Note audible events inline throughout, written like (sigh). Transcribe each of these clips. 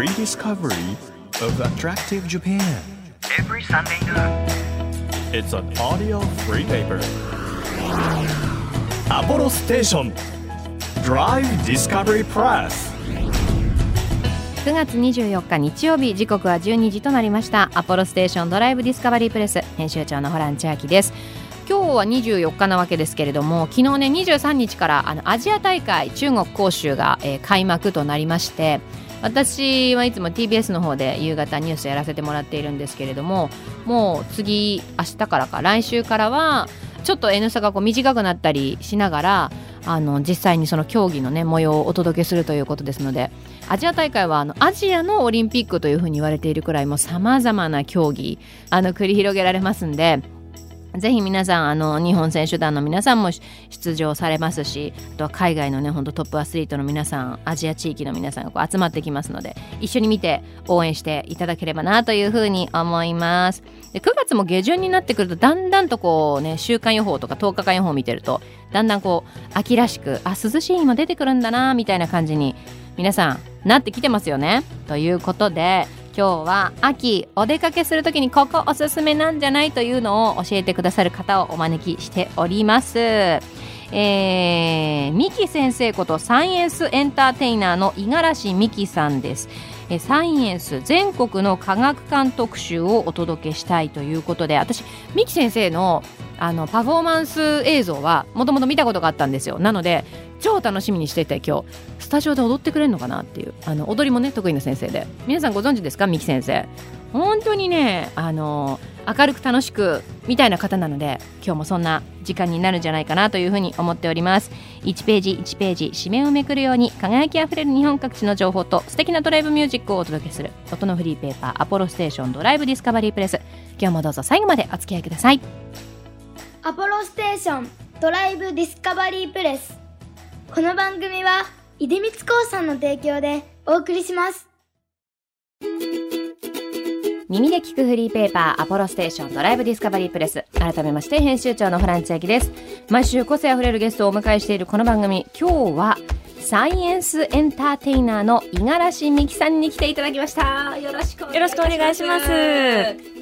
Rediscovery of Attractive Japan. Every Sunday night. Is an audio free paper. アポロステーション Drive Discovery Press. 9月24日日曜日時刻は12時となりました。アポロステーションドライブディスカバリープレス編集長のホラン千秋です。今日は24日なわけですけれども昨日ね23日からあのアジア大会中国・杭州が、えー、開幕となりまして私はいつも TBS の方で夕方ニュースやらせてもらっているんですけれどももう次明日からか来週からはちょっと N 差がこう短くなったりしながらあの実際にその競技のね模様をお届けするということですのでアジア大会はあのアジアのオリンピックというふうに言われているくらいもさまざまな競技あの繰り広げられますんでぜひ皆さんあの日本選手団の皆さんも出場されますしあとは海外のね本当トップアスリートの皆さんアジア地域の皆さんがこう集まってきますので一緒に見て応援していただければなというふうに思います。で9月も下旬になってくるとだんだんとこうね週間予報とか10日間予報を見てるとだんだんこう秋らしくあ涼しい日も出てくるんだなみたいな感じに皆さんなってきてますよね。ということで今日は秋お出かけするときにここおすすめなんじゃないというのを教えてくださる方をお招きしております。えー、ミキ先生ことサイエンスエンターテイナーの五十嵐美樹さんです。サイエンス全国の科学館特集をお届けしたいということで私美希先生のあのパフォーマンス映像はもともと見たことがあったんですよ。なので超楽しみにしてて今日。スタジオで踊ってくれるのかなっていうあの踊りもね得意な先生で。皆さんご存知ですか美希先生？本当にねあの明るく楽しくみたいな方なので今日もそんな時間になるんじゃないかなというふうに思っております。1ページ1ページ紙面をめくるように輝きあふれる日本各地の情報と素敵なドライブミュージックをお届けする音のフリーペーパーアポロステーションドライブディスカバリープレス。今日もどうぞ最後までお付き合いください。アポロステーションドライブディスカバリープレス。この番組は出光興産の提供でお送りします。耳で聞くフリーペーパーアポロステーションドライブディスカバリープレス。改めまして編集長のホラン千秋です。毎週個性あふれるゲストをお迎えしているこの番組。今日はサイエンスエンターテイナーの五十嵐美希さんに来ていただきました。よろしくお願いします。よろしくお願いします。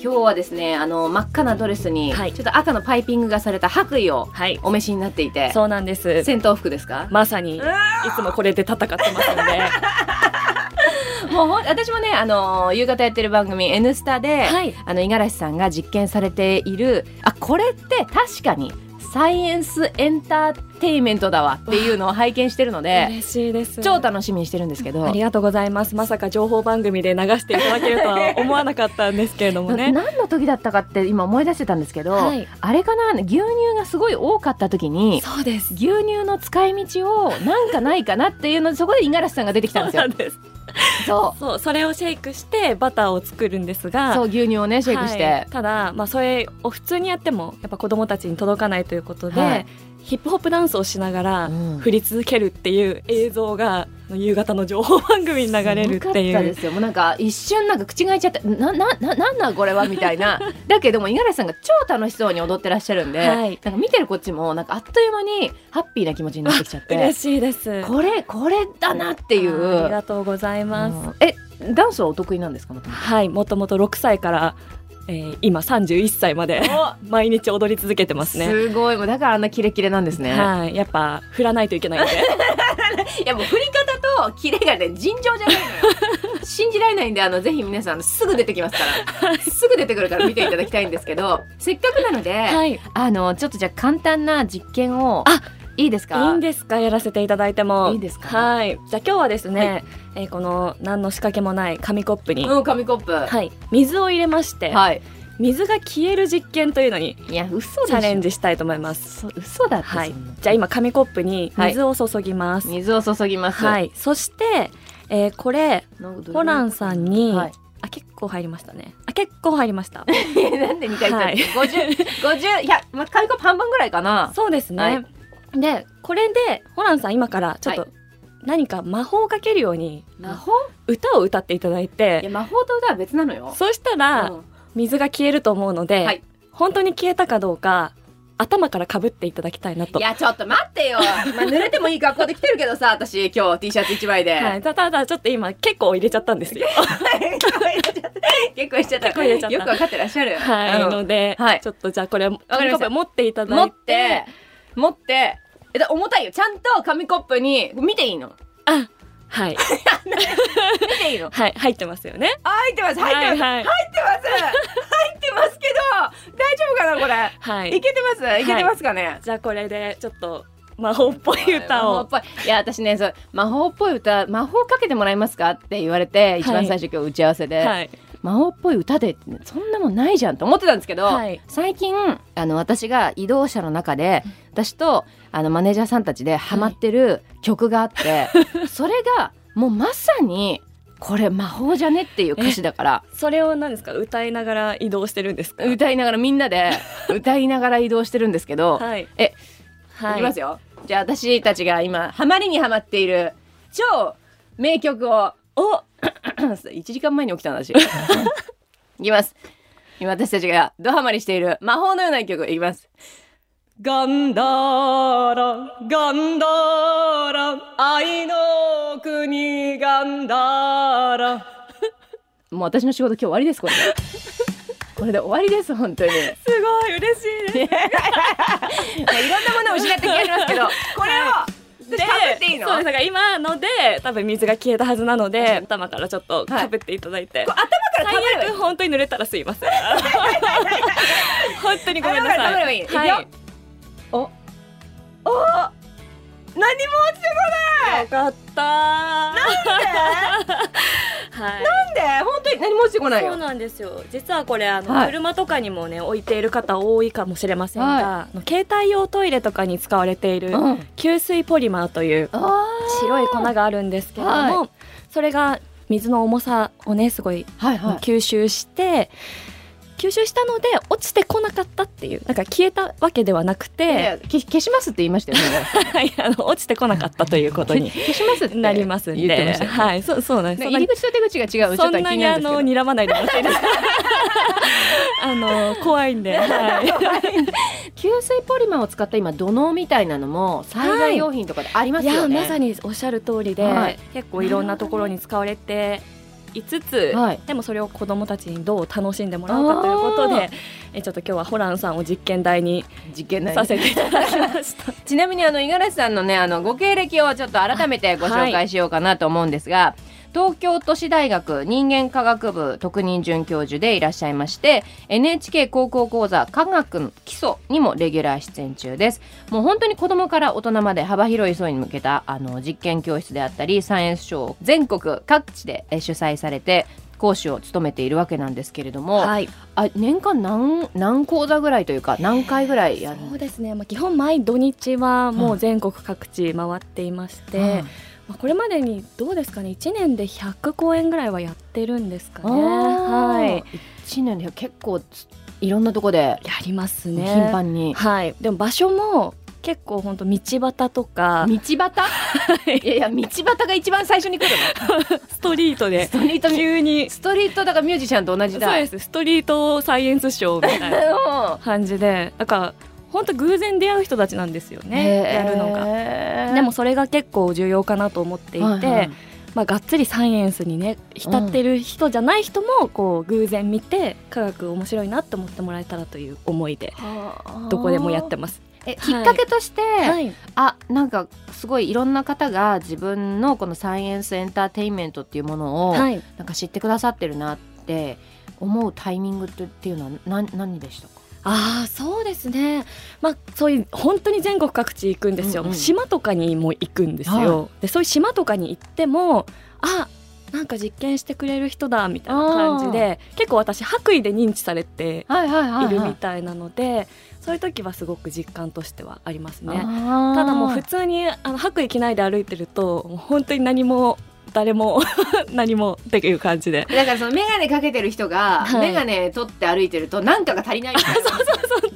今日はですねあの真っ赤なドレスに、はい。ちょっと赤のパイピングがされた白衣をはい。お召しになっていて。そうなんです。戦闘服ですか？まさにいつもこれで戦ってますのでも私もねあの夕方やってる番組「N スタで」はい。あの五十嵐さんが実験されているあこれって確かにサイエンスエンターテイメントだわっていうのを拝見してるので嬉しいです。超楽しみにしてるんですけど。ありがとうございます。まさか情報番組で流していただけるとは思わなかったんですけれども (laughs) なね何の時だったかって今思い出してたんですけど、はい。あれかな牛乳がすごい多かった時にそうです。牛乳の使い道をなんかないかなっていうのでそこで五十嵐さんが出てきたんですよ。(laughs) そうそう。そうそれをシェイクしてバターを作るんですが。そう牛乳をねシェイクして、はい。ただ、まあ、それを普通にやってもやっぱ子供たちに届かないということで、はいヒップホップダンスをしながらうん。振り続けるっていう映像が夕方の情報番組に流れるっていう。ったですよ。もうなんか一瞬なんか口が開いちゃってななななんなんこれはみたいな。(laughs) だけども五十嵐さんが超楽しそうに踊ってらっしゃるんで、はい。なんか見てるこっちもなんかあっという間にハッピーな気持ちになってきちゃって。(laughs) 嬉しいです。これこれだなっていう。ありがとうございます、うん。えダンスはお得意なんですか？はいもともと6歳から、えー今31歳まで (laughs) 毎日踊り続けてますね。すごい。もうだからあんなキレキレなんですね、はい。やっぱ振らないといけないんで。(laughs) いやもう振り方とキレがね尋常じゃないのよ。(laughs) 信じられないんであのぜひ皆さんすぐ出てきますから、すぐ出てくるから見ていただきたいんですけどせっかくなので、はい。あのちょっとじゃあ簡単な実験をあいいですか？いいんですか？やらせていただいても。いいですか？はい。じゃあ今日はですね、えーこの何の仕掛けもない紙コップに、うん紙コップ。ははい、水を入れまして、い。水が消える実験というのにいや嘘チょ。ャレンジしたいと思います。そ嘘だって、はい。じゃあ今紙コップに水を注ぎます。水を注ぎます。はい、そして、えーこれホランさんに、はい。あ結構入りましたね。あ結構入りました。(laughs) なんで2回言ったはい。の、50 50いや、まあ、紙コップ半分ぐらいかな。そうですね、はいでこれでホランさん今からちょっはと何か魔法をかけるように魔法？歌を歌っていただいいてや魔法と歌は別なのよ。そしたら、うん。水が消えると思うので、はい。本当に消えたかどうか頭からかぶっていただきたいなと。いやちょっと待ってよ、(laughs) まあ、濡れてもいい格好で来てるけどさ私今日 T シャツ1枚で、はい、たただちょっと今結構入れちゃったんですよ。(laughs) 結構入れちゃった。結構入れちゃった。よくわかってらっしゃる。はい。うん。ので、はい。ちょっとじゃあこれ紙コップ持っていただ持いってて持ってえだ重たいよ。ちゃんと紙コップに見ていいの？あはい。(laughs) 見ていいの？(laughs) はい入ってますよね。あ入ってます。入ってます、はい。はい入ってます。入ってますけど大丈夫かなこれ、はい。いけてます？い。けてますかね、じゃあこれでちょっと魔法っぽい歌を。いや私ねそう魔法っぽい歌魔法かけてもらえますか？って言われて一番最初今日打ち合わせで、はい魔法っぽい歌でそんなもんないじゃんと思ってたんですけど、はい。最近あの私が移動車の中で私とあのマネージャーさんたちでハマってる曲があって、(laughs) それがもうまさにこれ魔法じゃねっていう歌詞だから。それを何ですか？歌いながら移動してるんですか？歌いながらみんなで (laughs) 歌いながら移動してるんですけど、はい。えはい。いきますよ。じゃあ私たちが今ハマりにハマっている超名曲をお (clears throat) 1時間前に起きたんだしいきます。今私たちがドハマりしている魔法のような一曲いきます。ガンダーラガンダーラ愛の国ガンダーラ。(laughs) もう私の仕事今日終わりですこれで。これで終わりです本当に。すごい嬉しいです。まあいろんなものを失って気がしますけど。これをで私かぶっていいの？そうですだから今ので多分水が消えたはずなので頭からちょっとかぶっていただいて、これ頭から最悪本当に濡れたらすいません。本当にごめんなさい。はい。お。お。何も落ちてこよかった。なんで？はい。なんで？本当に何も落ちてこないよ。そうなんですよ。実はこれあの、はい。車とかにもね置いている方多いかもしれませんが、はあの携帯用トイレとかに使われているうん。吸水ポリマーというあ白い粉があるんですけれども、はそれが水の重さをねすごいはいはい吸収したので落ちてこなかったっていうなんか消えたわけではなくいて、や消消しますって言いましたよね。は (laughs) い、あの落ちてこなかったということに (laughs) 消しますなりますんで、ね。はい、そうそうなんです。入り口と出口が違うそんなにあの睨まないでもらっていいですか。(laughs) あの怖いんで、はい。吸水ポリマーを使った今土のうみたいなのも災害用品とかでありますいやよね、まさにおっしゃる通りで、はい。結構いろんなところに使われていつつ、はい。でもそれを子どもたちにどう楽しんでもらうかということでえちょっと今日はホランさんを実験台に実験内させていただきました。(laughs) ちなみにあの五十嵐さんのねあのご経歴をちょっと改めてご紹介しようかなと思うんですが、東京都市大学人間科学部特任准教授でいらっしゃいまして NHK 高校講座科学の基礎にもレギュラー出演中です。もう本当に子どもから大人まで幅広い層に向けたあの実験教室であったりサイエンスショーを全国各地でえ主催されて講師を務めているわけなんですけれども、はい、あ年間何何講座ぐらいというか何回ぐらいやるそうですね、まあ、基本毎土日はもう全国各地回っていまして、はいまあ、これまでにどうですかね。1年で100公演ぐらいはやってるんですかね。ははい。い、1年で結構いろんなとこでやりますね。頻繁に、はい、でも場所も結構本当道端とか。道端？い。やいや道端が一番最初に来るの。(laughs) ストリートで。ストリート急に。ストリートだからミュージシャンと同じだ。そうです。ストリートサイエンスショーみたいな (laughs) 感じで。だから本当偶然出会う人たちなんですよね。やるのが。がでもそれが結構重要かなと思っていて、はいはい。まあ、がっつりサイエンスにね浸ってる人じゃない人もこう偶然見て科学面白いなって思ってもらえたらという思いでどこでもやってます。えきっかけとして、はい、あなんかすごいいろんな方が自分のこのサイエンスエンターテインメントっていうものを、はい、なんか知ってくださってるなって思うタイミングってっていうのは何何でしたか？ああそうですね。まあそういう本当に全国各地行くんですよ、うんうん。島とかにも行くんですよ、はでそういう島とかに行ってもあなんか実験してくれる人だみたいな感じで結構私白衣で認知されてはいはいはいるみたいなので、そういう時はすごく実感としてはありますね。たただもう普通にあの白衣着ないで歩いてるともう本当に何も誰も (laughs) 何もっていう感じで。だからその眼鏡かけてる人がはい。眼鏡取って歩いてると何かが足りないみたいな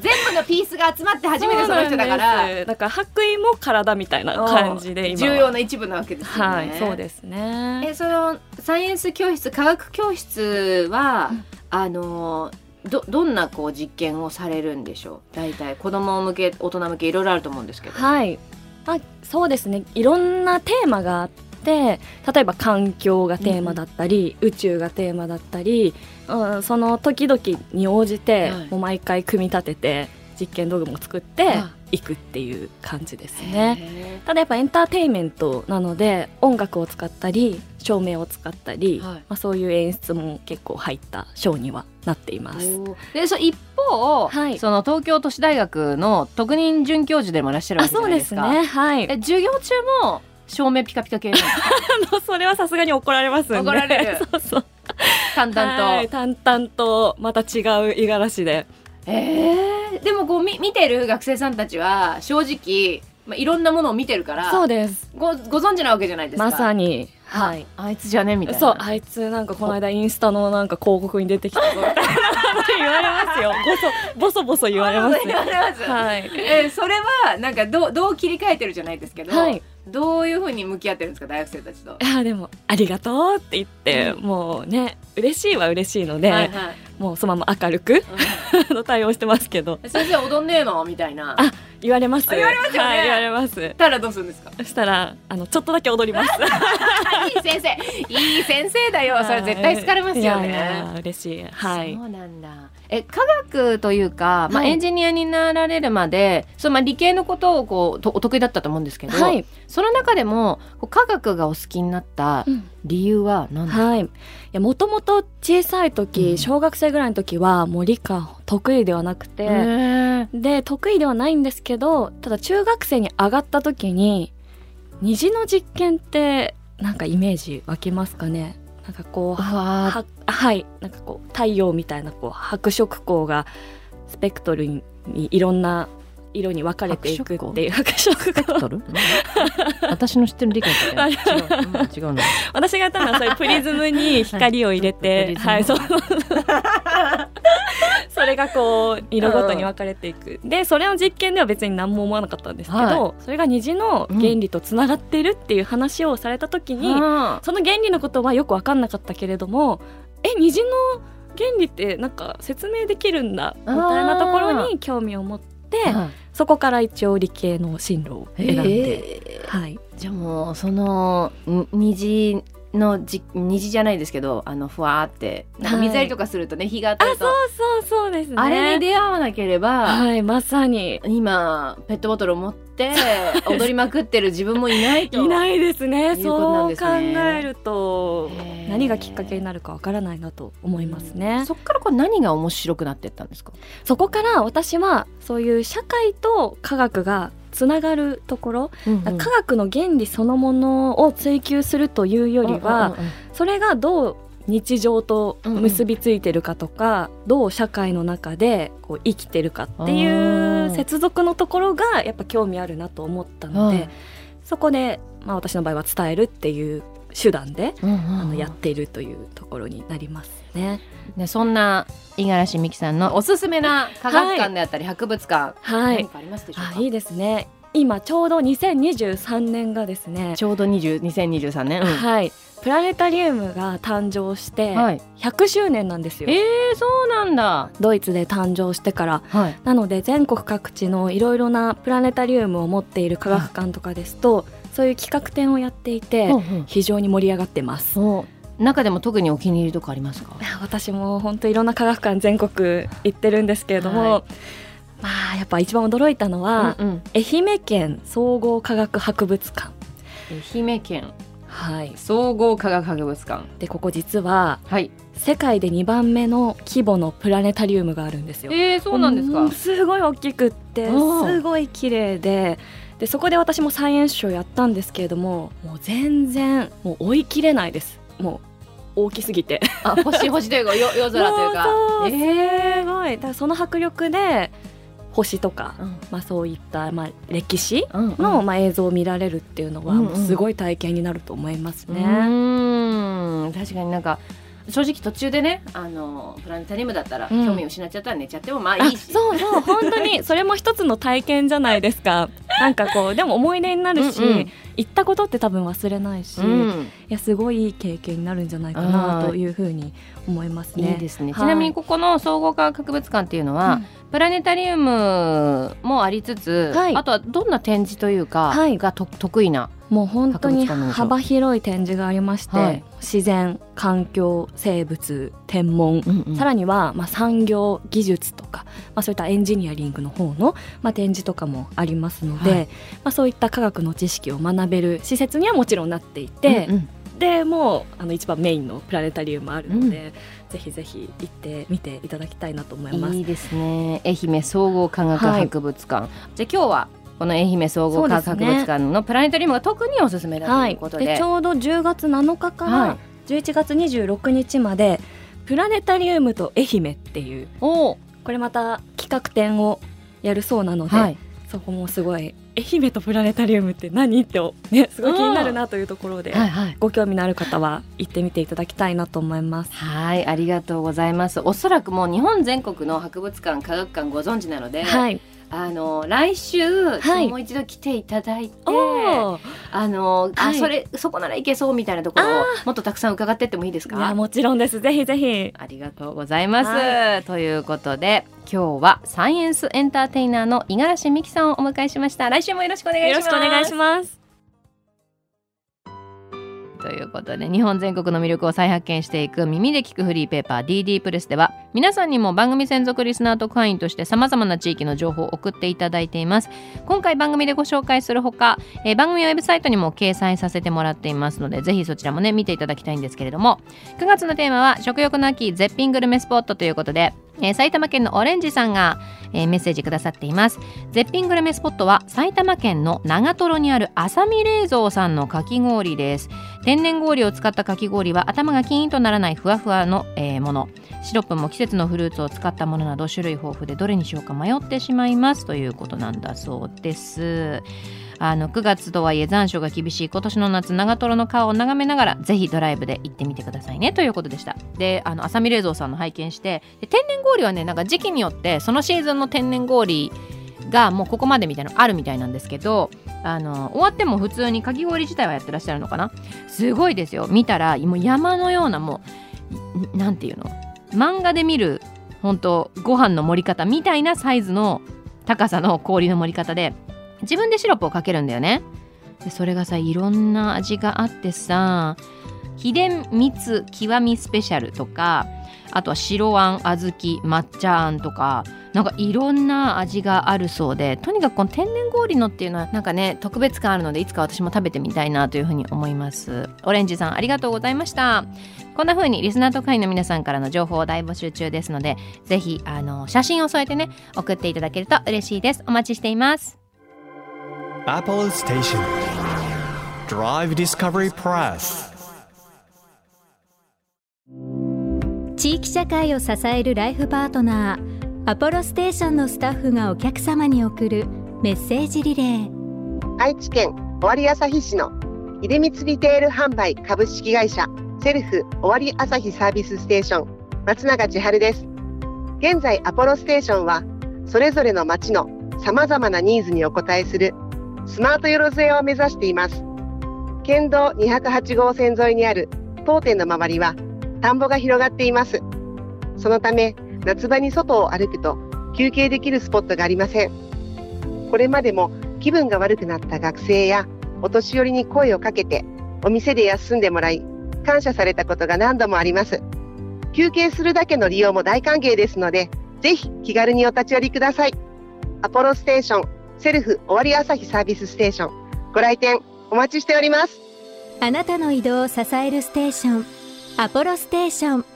全部のピースが集まって初めてその人だから。だから白衣も体みたいな感じで重要な一部なわけですよね。はいそうですね。えそのサイエンス教室科学教室は、あのどどんなこう実験をされるんでしょう？大体子供向け大人向けいろいろあると思うんですけど。はい、まあ、そうですね。いろんなテーマがあって例えば環境がテーマだったり、宇宙がテーマだったり、うん、その時々に応じて、はい。もう毎回組み立てて実験道具も作ってはい。くっていう感じですね。へただやっぱエンターテインメントなので音楽を使ったり照明を使ったり、はい。まあ、そういう演出も結構入ったショーにはなっています。ー。でそ一方、はい。その東京都市大学の特任准教授でもいらっしゃるわあけじゃそうですすないでかね。はい。え授業中も照明ピカピカ系なんですか？(laughs) あのそれはさすがに怒られますんで怒られる。(laughs) そうそう。淡々と、はい淡々とまた違う五十嵐で。えー、でもこうみ見てる学生さんたちは正直、まあ、いろんなものを見てるからそうです。ごご存知なわけじゃないですか。まさに。にはい。あいつじゃね？みたいな。そうあいつなんかこの間インスタのなんか広告に出てきたぞみたいな (laughs) 言われますよ。ボソボソボソ言われます言われます、はい。えーそれはなんかどうどう切り替えてるじゃないですけど、はいどういうふうに向き合ってるんですか大学生たちと？(laughs) いやでも「ありがとう」って言って、うんもうね嬉しいは嬉しいので、はいはいもうそのまま明るく (laughs) あの対応してますけどうん先生踊んねえの？みたいな。あ言われます言われますよねはい、言われますたらどうするんですか？そしたらあのちょっとだけ踊ります (laughs) いい先生、いい先生だよ。それ絶対好かれますよね。いやいや嬉しいはいそうなんだ。え科学というか、まあ、はい。エンジニアになられるまで、そのまあ理系のことをこうとお得意だったと思うんですけど、はい、その中でもこう科学がお好きになったうん。理由は何ですか？はい。いや、もともと小さい時、うん。小学生ぐらいの時は、もう理科得意ではなくて、へー。で、得意ではないんですけど、ただ中学生に上がった時に、虹の実験って、なんかイメージ湧きますかね？なんかこう、はあはい。なんかこう、太陽みたいな、こう、白色光が、スペクトルにいろんな色に分かれていくっていう白色？光。トル私の知ってる理解と違う,、うん、違うの私がやったのはそういうプリズムに光を入れて、ははいい、そう。それがこう色ごとに分かれていく。で、それの実験では別に何も思わなかったんですけど、はそれが虹の原理とつながっているっていう話をされた時に、あその原理のことはよく分かんなかったけれども、え、虹の原理ってなんか説明できるんだみたいなところに興味を持って、ーそこから一応理系の進路を選んで、えー。はい。じゃあもうそのん虹のじ虹じゃないですけどあのふわーってなんか水やりとかするとね、日が当たるとそうそうですね。あれに出会わなければ、はい、まさに。今ペットボトルを持って踊りまくってる自分もいないと (laughs) いないですね。いうことなんそうですね考えると何がきっかけになるかわからないなと思いますね。そっからこれ何が面白くなってったんですか？そこから私はそういう社会と科学がつながるところ、科学の原理そのものを追求するというよりは、それがどう日常と結びついてるかとか、どう社会の中でこう生きてるかっていあうー接続のところがやっぱ興味あるなと思ったので、はいそこで、まあ、私の場合は伝えるっていう手段で、うんうんうん。あのやっているというところになりますね。ね、そんな五十嵐美樹さんのおすすめな科学館であったり博物館、はい。何かありますでしょうか、あいいですね。今ちょうど2023年がですね、ちょうど20 2023年、うん。はい。プラネタリウムが誕生してはい、100周年なんですよ、えー、そうなんだ、ドイツで誕生してから。はい、なので全国各地のいろいろなプラネタリウムを持っている科学館とかですと、そういう企画展をやっていて、非常に盛り上がってます。そう中でも特にお気に入りとかありますか？私も本当いろんな科学館全国行ってるんですけれども、はまあやっぱ一番驚いたのは、うんうん。愛媛県総合科学博物館。愛媛県。はい。総合科学博物館。でここ実ははい。世界で2番目の規模のプラネタリウムがあるんですよ。えー、そうなんですか？うんすごい大きくってうんすごい綺麗で。でそこで私もサイエンスショーやったんですけれどももう全然もう追い切れないです。もう大きすぎて。あ星星というかよ夜空というか。もうそうえすごい。だその迫力で星とか、うん。まあ、そういった、まあ、歴史うんの、まあ、映像を見られるっていうのは、うんうすごい体験になると思いますうね。ーん。確かになんか正直途中でねあのプラネタリウムだったら、うん。興味を失っちゃったら寝ちゃってもまああいいし。そうそう本当に。(laughs) それも一つの体験じゃないですか。なんかこうでも思い出になるし、うんうん。行ったことって多分忘れないし、いうん。やすごいいい経験になるんじゃないかなというふうに思いますね。いいですね、はい。ちなみにここの総合科学博物館っていうのは、うん。プラネタリウムもありつつ、はい。あとはどんな展示というか、はい。がと得意なもう本当に幅広い展示がありまして、はい。自然環境生物天文、さらには、まあ、産業技術とか、まあ、そういったエンジニアリングの方の、まあ、展示とかもありますので、はい。まあ、そういった科学の知識を学べる施設にはもちろんなっていて、うんうん。でもうあの一番メインのプラネタリウムあるので、ぜひぜひ行ってみていただきたいなと思います。いいですね。愛媛総合科学博物館、じゃあ今日はこの愛媛総合科学博物館のプラネタリウムが特におすすめだとはいいうことで,、でちょうど10月7日かはい。ら11月26日までプラネタリウムと愛媛っていうお。これまた企画展をやるそうなので、はい。そこもすごい愛媛とプラネタリウムって何ってねすごい気になるなというところで、はいはい。ご興味のある方は行ってみていただきたいなと思います。はいありがとうございます。おそらくもう日本全国の博物館科学館ご存知なので、はい。あの来週、はい。もう一度来ていただいてあの、あはい。それそこならいけそうみたいなところをあもっとたくさん伺ってってもいいですか？もちろんです。ぜひぜひ。ありがとうございます、はということで今日はサイエンスエンターテイナーの五十嵐美希さんをお迎えしました。来週もよろしくお願いしよます。ろしくお願いします。ということで日本全国の魅力を再発見していく耳で聞くフリーペーパー DD プレスでは皆さんにも番組専属リスナー特派員として様々な地域の情報を送っていただいています。今回番組でご紹介するほか、えー番組ウェブサイトにも掲載させてもらっていますのでぜひそちらもね見ていただきたいんですけれども9月のテーマは食欲の秋絶品グルメスポットということで、えー埼玉県のオレンジさんが、えーメッセージくださっています。絶品グルメスポットは埼玉県の長瀞にある浅見冷蔵さんのかき氷です。天然氷を使ったかき氷は頭がキーンとならないふわふわの、えーもの。シロップも季節のフルーツを使ったものなど種類豊富でどれにしようか迷ってしまいますということなんだそうです。あの9月とはいえ残暑が厳しい今年の夏長瀞の川を眺めながらぜひドライブで行ってみてくださいねということでした。であの浅見冷蔵さんの拝見して天然氷はねなんか時期によってそのシーズンの天然氷がもうここまでみたいなのあるみたいなんですけどあの終わっても普通にかき氷自体はやってらっしゃるのかな？すごいですよ。見たらもう山のようなもうなんていうの？漫画で見る本当ご飯の盛り方みたいなサイズの高さの氷の盛り方で自分でシロップをかけるんだよね。でそれがさいろんな味があってさ秘伝蜜極みスペシャルとかあとは白あん小豆抹茶あんとかなんかいろんな味があるそうでとにかくこの天然氷のっていうのはなんかね特別感あるのでいつか私も食べてみたいなというふうに思います。オレンジさんありがとうございました。こんな風にリスナー特派員の皆さんからの情報を大募集中ですのでぜひあの写真を添えてね送っていただけると嬉しいです。お待ちしています。Apple Station. Drive Discovery Press. 地域社会を支えるライフパートナーアポロステーションのスタッフがお客様に送るメッセージリレー。愛知県尾張旭市の出光リテール販売株式会社セルフ尾張朝日サービスステーション松永千春です。現在アポロステーションはそれぞれの町のさまざまなニーズにお応えするスマートよろずやを目指しています。県道208号線沿いにある当店の周りは田んぼが広がっています。そのため夏場に外を歩くと休憩できるスポットがありません。これまでも気分が悪くなった学生やお年寄りに声をかけてお店で休んでもらい感謝されたことが何度もあります。休憩するだけの利用も大歓迎ですのでぜひ気軽にお立ち寄りください。アポロステーションセルフ終わり朝日サービスステーション。ご来店お待ちしております。あなたの移動を支えるステーションアポロステーション。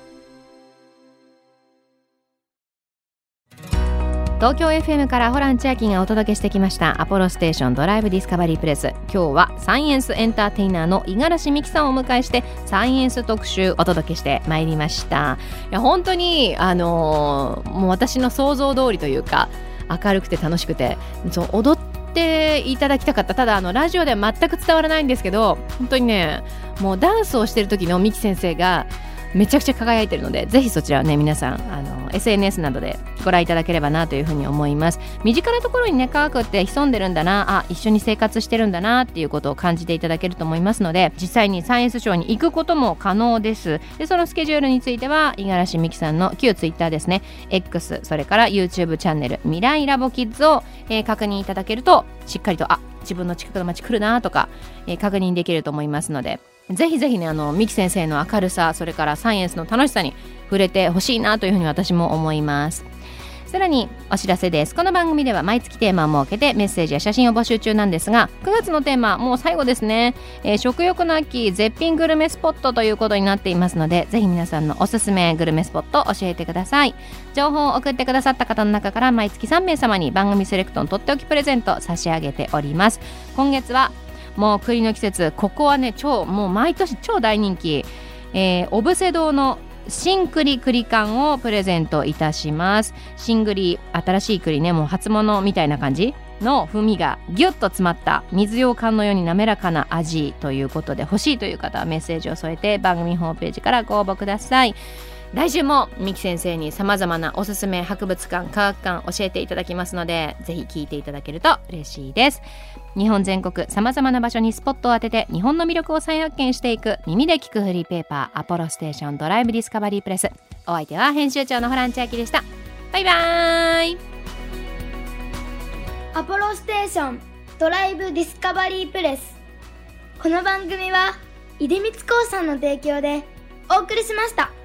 東京 FM からホラン千秋がお届けしてきましたアポロステーションドライブディスカバリープレス今日はサイエンスエンターテイナーの五十嵐美希さんをお迎えしてサイエンス特集お届けしてまいりました。いや本当にあのーもう私の想像通りというか明るくて楽しくてそう踊っていただきたかった。ただあのラジオでは全く伝わらないんですけど本当にねもうダンスをしてる時の美希先生がめちゃくちゃ輝いてるのでぜひそちらはね皆さんあの SNS などでご覧いただければなというふうに思います。身近なところにね科学って潜んでるんだなあ一緒に生活してるんだなっていうことを感じていただけると思いますので実際にサイエンスショーに行くことも可能です。でそのスケジュールについては五十嵐美樹さんの旧 Twitter ですね。X それから YouTube チャンネル未来ラボキッズを、えー、確認いただけるとしっかりとあ自分の近くの街来るなとか、えー、確認できると思いますので。ぜひぜひねあのミキ先生の明るさそれからサイエンスの楽しさに触れてほしいなというふうに私も思います。さらにお知らせです。この番組では毎月テーマを設けてメッセージや写真を募集中なんですが9月のテーマもう最後ですね、えー、食欲の秋絶品グルメスポットということになっていますのでぜひ皆さんのおすすめグルメスポット教えてください。情報を送ってくださった方の中から毎月3名様に番組セレクトのとっておきプレゼント差し上げております。今月はもう栗の季節ここはね超もう毎年超大人気、えー、オブセ堂の新栗栗缶をプレゼントいたします。新栗新しい栗ねもう初物みたいな感じの風味がギュッと詰まった水羊羹のように滑らかな味ということで欲しいという方はメッセージを添えて番組ホームページからご応募ください。来週も三木先生にさまざまなおすすめ博物館科学館教えていただきますのでぜひ聞いていただけると嬉しいです。日本全国さまざまな場所にスポットを当てて日本の魅力を再発見していく耳で聞くフリーペーパーアポロステーションドライブディスカバリープレス。お相手は編集長のホラン千秋でした。バイバイ。アポロステーションドライブディスカバリープレス。この番組は出光興産の提供でお送りしました。